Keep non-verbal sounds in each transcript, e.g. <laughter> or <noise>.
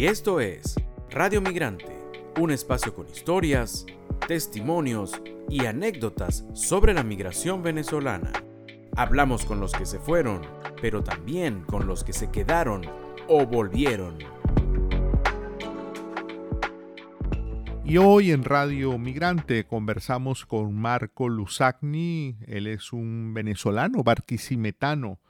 Y esto es Radio Migrante, un espacio con historias, testimonios y anécdotas sobre la migración venezolana. Hablamos con los que se fueron, pero también con los que se quedaron o volvieron. Y hoy en Radio Migrante conversamos con Marco Lusagni, él es un venezolano barquisimetano,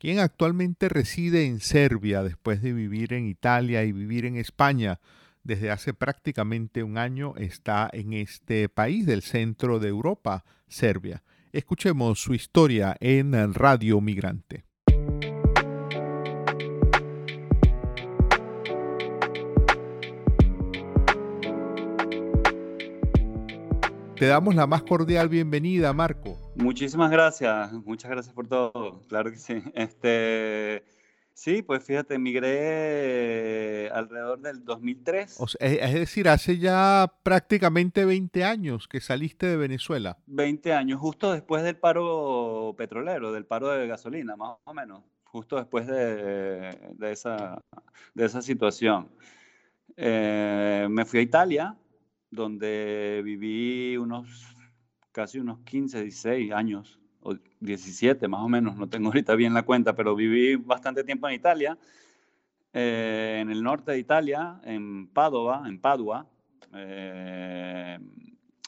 quien actualmente reside en Serbia después de vivir en Italia y vivir en España. Desde hace prácticamente un año está en este país del centro de Europa, Serbia. Escuchemos su historia en Radio Migrante. Te damos la más cordial bienvenida, Marco. Muchísimas gracias, muchas gracias por todo, claro que sí. Este, sí, pues fíjate, emigré alrededor del 2003. es decir, hace ya prácticamente 20 años que saliste de Venezuela. 20 años, justo después del paro petrolero, del paro de gasolina, más o menos, justo después de, de esa, de esa situación. Eh, me fui a Italia, donde viví unos casi unos 15, 16 años, o 17 más o menos, no tengo <laughs> ahorita bien la cuenta, pero viví bastante tiempo en Italia, eh, en el norte de Italia, en Padova, en Padua. Eh,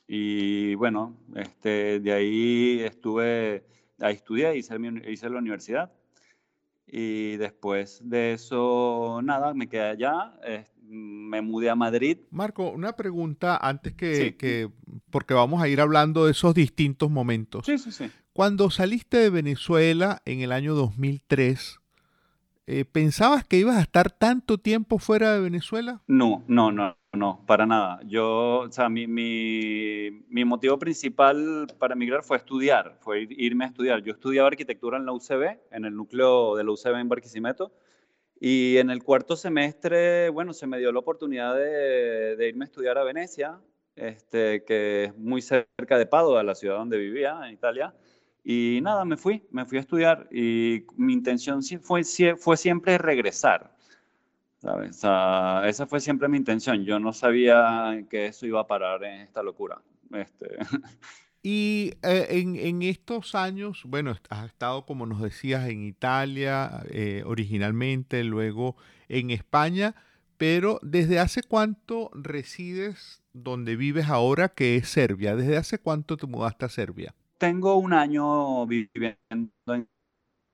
y bueno, este, de ahí estuve, ahí estudié, hice, hice la universidad. Y después de eso, nada, me quedé allá me mudé a Madrid. Marco, una pregunta antes que, porque vamos a ir hablando de esos distintos momentos. Sí, sí, sí. Cuando saliste de Venezuela en el año 2003, eh, ¿pensabas que ibas a estar tanto tiempo fuera de Venezuela? No, no, no, no, para nada. Yo, o sea, mi, mi, motivo principal para emigrar fue estudiar, fue irme a estudiar. Yo estudiaba arquitectura en la UCB, en el núcleo de la UCB en Barquisimeto y en el cuarto semestre, bueno, se me dio la oportunidad de, irme a estudiar a Venecia, este, que es muy cerca de Padua, la ciudad donde vivía, en Italia. Y nada, me fui, me fui a estudiar y mi intención fue, fue siempre regresar. ¿sabes? esa fue siempre mi intención. Yo no sabía que eso iba a parar en esta locura. Este, <laughs> Y eh, en, estos años, bueno, has estado, como nos decías, en Italia eh, originalmente, luego en España, pero ¿desde hace cuánto resides donde vives ahora, que es Serbia? ¿Desde hace cuánto te mudaste a Serbia? Tengo un año viviendo en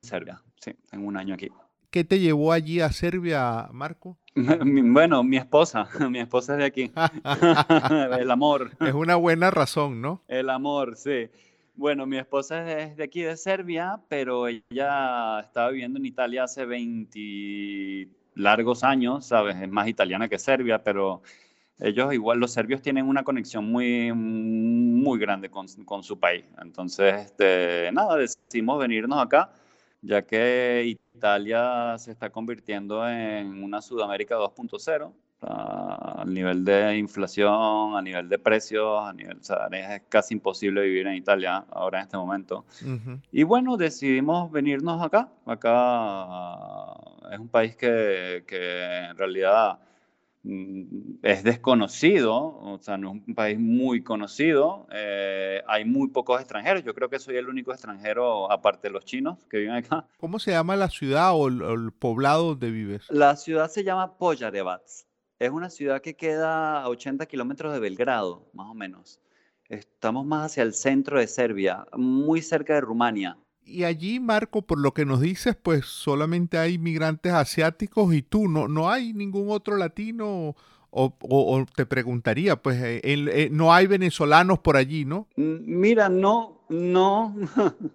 Serbia, sí, tengo un año aquí. ¿Qué te llevó allí a Serbia, Marco? <laughs> Bueno, mi esposa, <laughs> mi esposa es de aquí. <laughs> el amor. Es una buena razón, ¿no? El amor, sí. Bueno, mi esposa es de aquí, de Serbia, pero ella estaba viviendo en Italia hace 20 largos años, ¿sabes? Es más italiana que serbia, pero ellos igual, los serbios tienen una conexión muy, muy grande con, con su país. Entonces, este, nada, decidimos venirnos acá ya que Italia se está convirtiendo en una Sudamérica 2.0 a nivel de inflación, a nivel de precios, a nivel, es casi imposible vivir en Italia ahora en este momento. Y bueno, decidimos venirnos acá. Acá es un país que, que en realidad es desconocido, o sea, no es un país muy conocido, eh, hay muy pocos extranjeros, yo creo que soy el único extranjero, aparte de los chinos que viven acá. ¿Cómo se llama la ciudad o el, poblado donde vives? La ciudad se llama Pojarevac, es una ciudad que queda a 80 kilómetros de Belgrado, más o menos. Estamos más hacia el centro de Serbia, muy cerca de Rumania. Y allí, Marco, por lo que nos dices, pues solamente hay migrantes asiáticos y tú, no, no hay ningún otro latino o, te preguntaría, pues eh, eh, no hay venezolanos por allí, ¿no? Mm, mira, no, no. <laughs>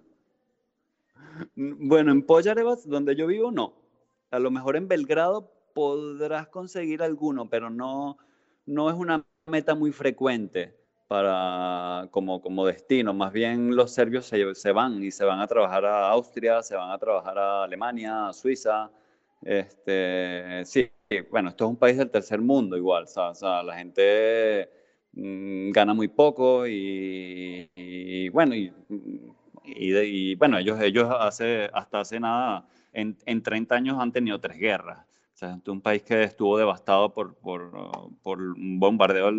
bueno, en Poyarevas, donde yo vivo, no. A lo mejor en Belgrado podrás conseguir alguno, pero no, no es una meta muy frecuente para, como, como destino. Más bien los serbios se, se, van y se van a trabajar a Austria, se van a trabajar a Alemania, a Suiza. Este, sí, bueno, esto es un país del tercer mundo igual, o sea, la gente mm, gana muy poco y, bueno, y, y, bueno, ellos, ellos hace, hasta hace nada, en, en 30 años han tenido tres guerras. Sea, es un país que estuvo devastado por, por, por un bombardeo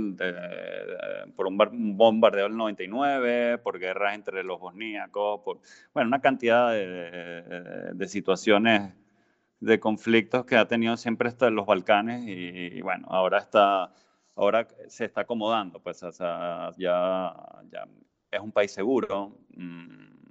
por un, bombardeo del 99, por guerras entre los bosníacos, por bueno, una cantidad de, de situaciones de conflictos que ha tenido siempre hasta los Balcanes y, bueno, ahora está ahora se está acomodando, pues o sea, ya, ya es un país seguro. Mm,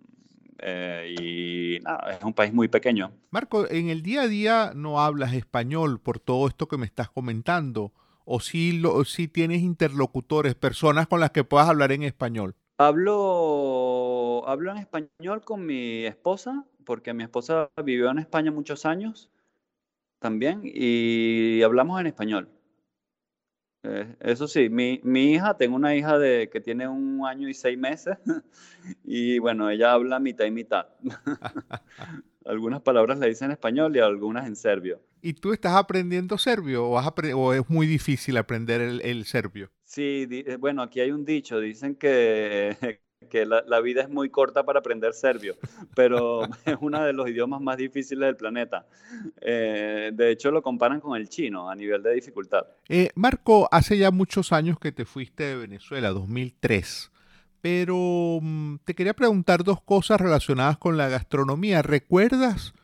eh, y nada, es un país muy pequeño. Marco, en el día a día no hablas español por todo esto que me estás comentando, o si, lo, si tienes interlocutores, personas con las que puedas hablar en español. Hablo, hablo en español con mi esposa, porque mi esposa vivió en España muchos años también, y hablamos en español. Eh, eso sí, mi, mi, hija, tengo una hija de, que tiene un año y seis meses <laughs> y bueno, ella habla mitad y mitad. <laughs> algunas palabras le dicen en español y algunas en serbio. ¿Y tú estás aprendiendo serbio o, o es muy difícil aprender el, el serbio? Sí, eh, bueno, aquí hay un dicho, dicen que <laughs> que la, vida es muy corta para aprender serbio, pero <laughs> es uno de los idiomas más difíciles del planeta. Eh, de hecho, lo comparan con el chino a nivel de dificultad. Eh, Marco, hace ya muchos años que te fuiste de Venezuela, 2003. Pero mm, te quería preguntar dos cosas relacionadas con la gastronomía. ¿Recuerdas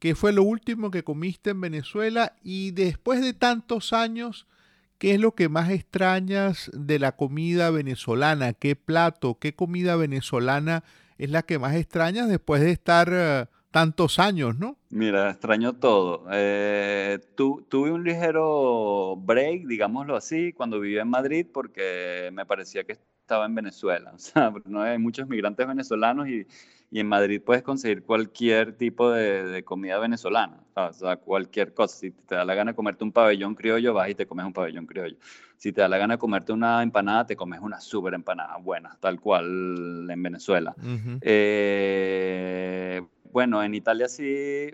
qué fue lo último que comiste en Venezuela? Y después de tantos años, ¿Qué es lo que más extrañas de la comida venezolana? ¿Qué plato, qué comida venezolana es la que más extrañas después de estar eh, tantos años, no? Mira, extraño todo. Eh, tuve un ligero break, digámoslo así, cuando viví en Madrid porque me parecía que estaba en Venezuela. <laughs> O sea, no hay muchos migrantes venezolanos y y en Madrid puedes conseguir cualquier tipo de, comida venezolana, o sea, cualquier cosa. Si te da la gana de comerte un pabellón criollo, vas y te comes un pabellón criollo. Si te da la gana de comerte una empanada, te comes una súper empanada buena, tal cual en Venezuela. Eh, bueno, en Italia sí...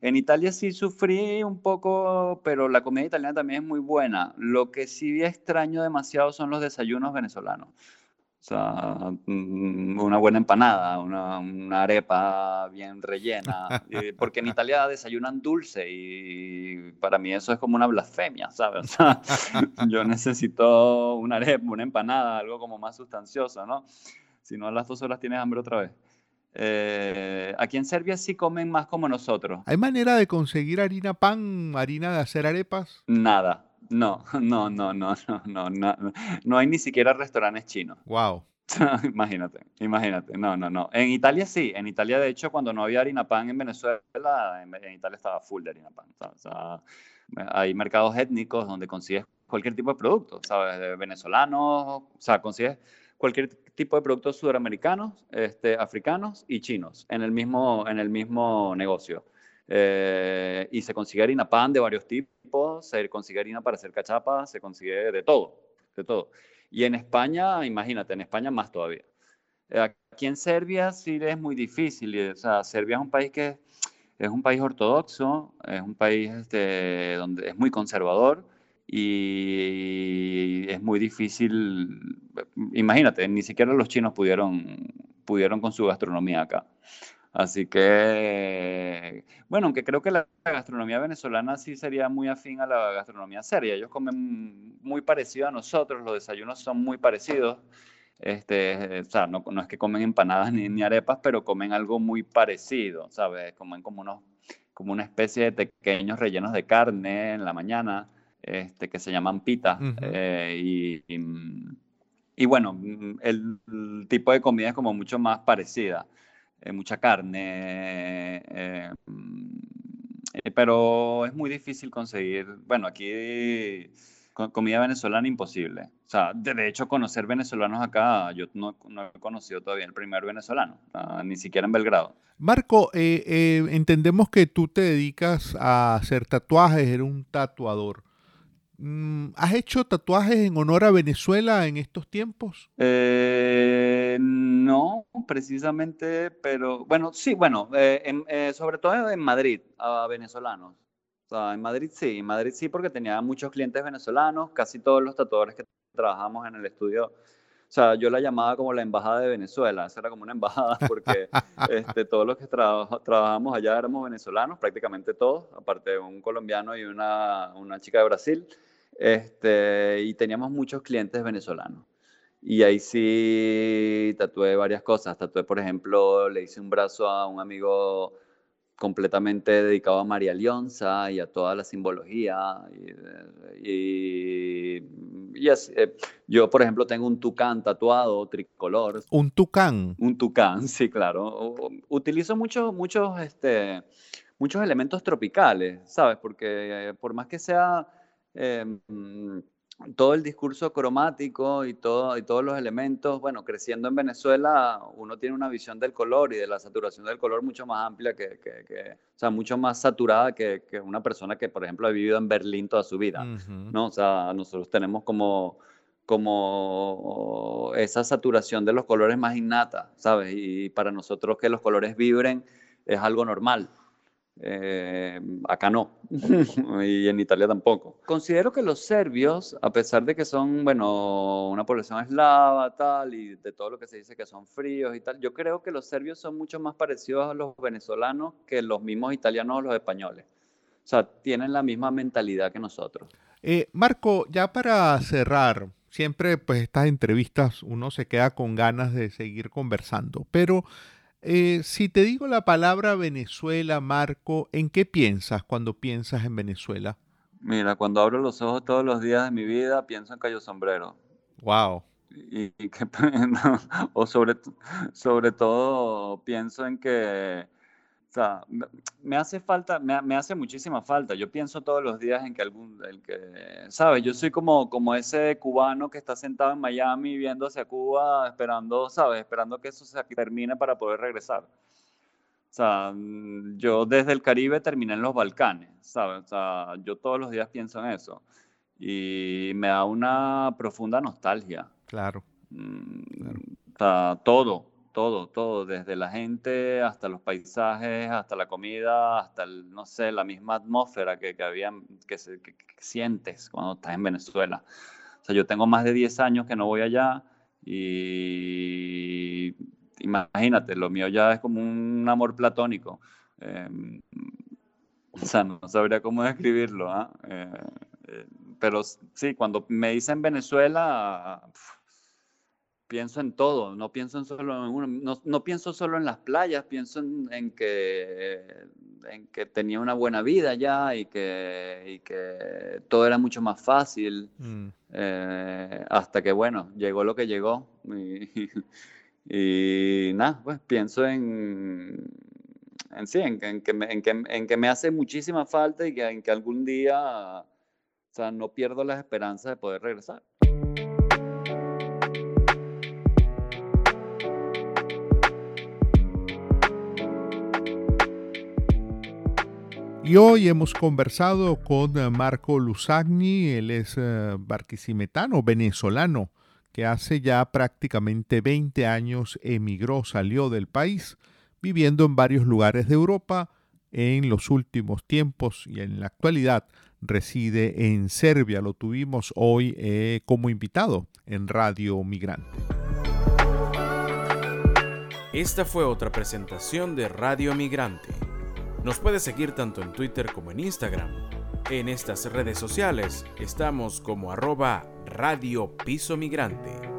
En Italia sí sufrí un poco, pero la comida italiana también es muy buena. Lo que sí extraño demasiado son los desayunos venezolanos. O sea, mm, una buena empanada, una, arepa bien rellena, porque en Italia desayunan dulce y para mí eso es como una blasfemia, ¿sabes? <laughs> O sea, yo necesito una arepa, una empanada, algo como más sustancioso, ¿no? Si no, a las dos horas tienes hambre otra vez. Eh, aquí en Serbia sí comen más como nosotros. ¿Hay manera de conseguir harina pan, harina de hacer arepas? Nada, <laughs> no, no, no, no, no, no, no, hay ni siquiera restaurantes chinos. Wow. <laughs> imagínate, imagínate. No, no, no. En Italia sí. En Italia, de hecho, cuando no había harina pan en Venezuela, en, Italia estaba full de harina pan. O sea, hay mercados étnicos donde consigues cualquier tipo de producto, ¿sabes? De venezolanos, o sea, consigues cualquier tipo de productos sudamericanos, este, africanos y chinos en el mismo, en el mismo negocio. Eh, y se consigue harina pan de varios tipos, se consigue harina para hacer cachapas, se consigue de todo, de todo. Y en España, imagínate, en España más todavía. Aquí en Serbia sí es muy difícil, o sea, Serbia es un país que es un país ortodoxo, es un país este, donde es muy conservador y es muy difícil, imagínate, ni siquiera los chinos pudieron, pudieron con su gastronomía acá. Así que, bueno, aunque creo que la gastronomía venezolana sí sería muy afín a la gastronomía serbia. Ellos comen muy parecido a nosotros, los desayunos son muy parecidos. Este, o sea, no, no es que comen empanadas <laughs> ni, ni, arepas, pero comen algo muy parecido, ¿sabes? Comen como, unos, como una especie de pequeños rellenos de carne en la mañana, este, que se llaman pita. Eh, y, y, bueno, el, el tipo de comida es como mucho más parecida. Eh, mucha carne, eh, eh, pero es muy difícil conseguir, bueno, aquí comida venezolana imposible. O sea, de, hecho, conocer venezolanos acá, yo no, he conocido todavía el primer venezolano, ni siquiera en Belgrado. Marco, entendemos que tú te dedicas a hacer tatuajes, eres un tatuador. Mm, ¿Has hecho tatuajes en honor a Venezuela en estos tiempos? Eh, no, precisamente, pero bueno, sí, bueno, eh, eh, sobre todo en Madrid, a venezolanos. O sea, en Madrid sí, en Madrid sí, porque tenía muchos clientes venezolanos, casi todos los tatuadores que trabajamos en el estudio sea, yo la llamaba como la embajada de Venezuela, esa era como una embajada porque <laughs> este, todos los que trabajamos allá éramos venezolanos, prácticamente todos, aparte de un colombiano y una, una chica de Brasil, este, y teníamos muchos clientes venezolanos. Y ahí sí tatué varias cosas. Tatué, por ejemplo, le hice un brazo a un amigo completamente dedicado a María Leonza y a toda la simbología. Y, y, así, eh, yo, por ejemplo, tengo un tucán tatuado, tricolor. ¿Un tucán? Un tucán, <laughs> sí, claro. Utilizo muchos, muchos, este, muchos elementos tropicales, ¿sabes? Porque eh, por más que sea... Em, todo el discurso cromático y, todo, y todos los elementos, bueno, creciendo en Venezuela, uno tiene una visión del color y de la saturación del color mucho más amplia, que, que, o sea, mucho más saturada que, que, una persona que, por ejemplo, ha vivido en Berlín toda su vida, ¿no? O sea, nosotros tenemos como, como esa saturación de los colores más innata, ¿sabes? Y para nosotros que los colores vibren es algo normal. Eh, acá no, <laughs> y en Italia tampoco. Considero que los serbios, a pesar de que son, bueno, una población eslava, tal, y de todo lo que se dice que son fríos y tal, yo creo que los serbios son mucho más parecidos a los venezolanos que los mismos italianos o los españoles. O sea, tienen la misma mentalidad que nosotros. Eh, Marco, ya para cerrar, siempre pues estas entrevistas uno se queda con ganas de seguir conversando, pero eh, si te digo la palabra Venezuela, Marco, ¿en qué piensas cuando piensas en Venezuela? Mira, cuando abro los ojos todos los días de mi vida, pienso en Cayo Sombrero. Wow. Y, y <laughs> que, o sobre, sobre todo pienso en que o sea, me hace falta, me, me, hace muchísima falta. Yo pienso todos los días en que algún, el que, ¿sabes? Yo soy como, como ese cubano que está sentado en Miami viendo hacia Cuba, esperando, ¿sabes? Esperando que eso se termine para poder regresar. O sea, mm, yo desde el Caribe terminé en los Balcanes, ¿sabes? O sea, yo todos los días pienso en eso. Y me da una profunda nostalgia. Claro. Mm, claro. O sea, todo, todo, todo, desde la gente hasta los paisajes, hasta la comida, hasta, el, no sé, la misma atmósfera que, que, había, que, que, sientes cuando estás en Venezuela. O sea, yo tengo más de 10 años que no voy allá y imagínate, lo mío ya es como un amor platónico. Eh, <laughs> o sea, no sabría cómo describirlo, ¿ah? eh, eh, pero sí, cuando me dicen Venezuela, pienso en todo, no pienso solo en uno, no, no, pienso solo en las playas, pienso en, en, que, en que tenía una buena vida ya y que, y que todo era mucho más fácil, mm. eh, hasta que bueno, llegó lo que llegó. Y, <laughs> y nada, pues pienso en, en sí, en, en, que me, en, que, en que me hace muchísima falta y que, en que algún día, o sea, no pierdo las esperanzas de poder regresar. Y hoy hemos conversado con eh, Marco Lusagni, él es uh, barquisimetano, venezolano, que hace ya prácticamente 20 años emigró, salió del país, viviendo en varios lugares de Europa. En los últimos tiempos y en la actualidad reside en Serbia. Lo tuvimos hoy eh, como invitado en Radio Migrante. Esta fue otra presentación de Radio Migrante. Nos puedes seguir tanto en Twitter como en Instagram. En estas redes sociales estamos como arroba Radio Piso Migrante.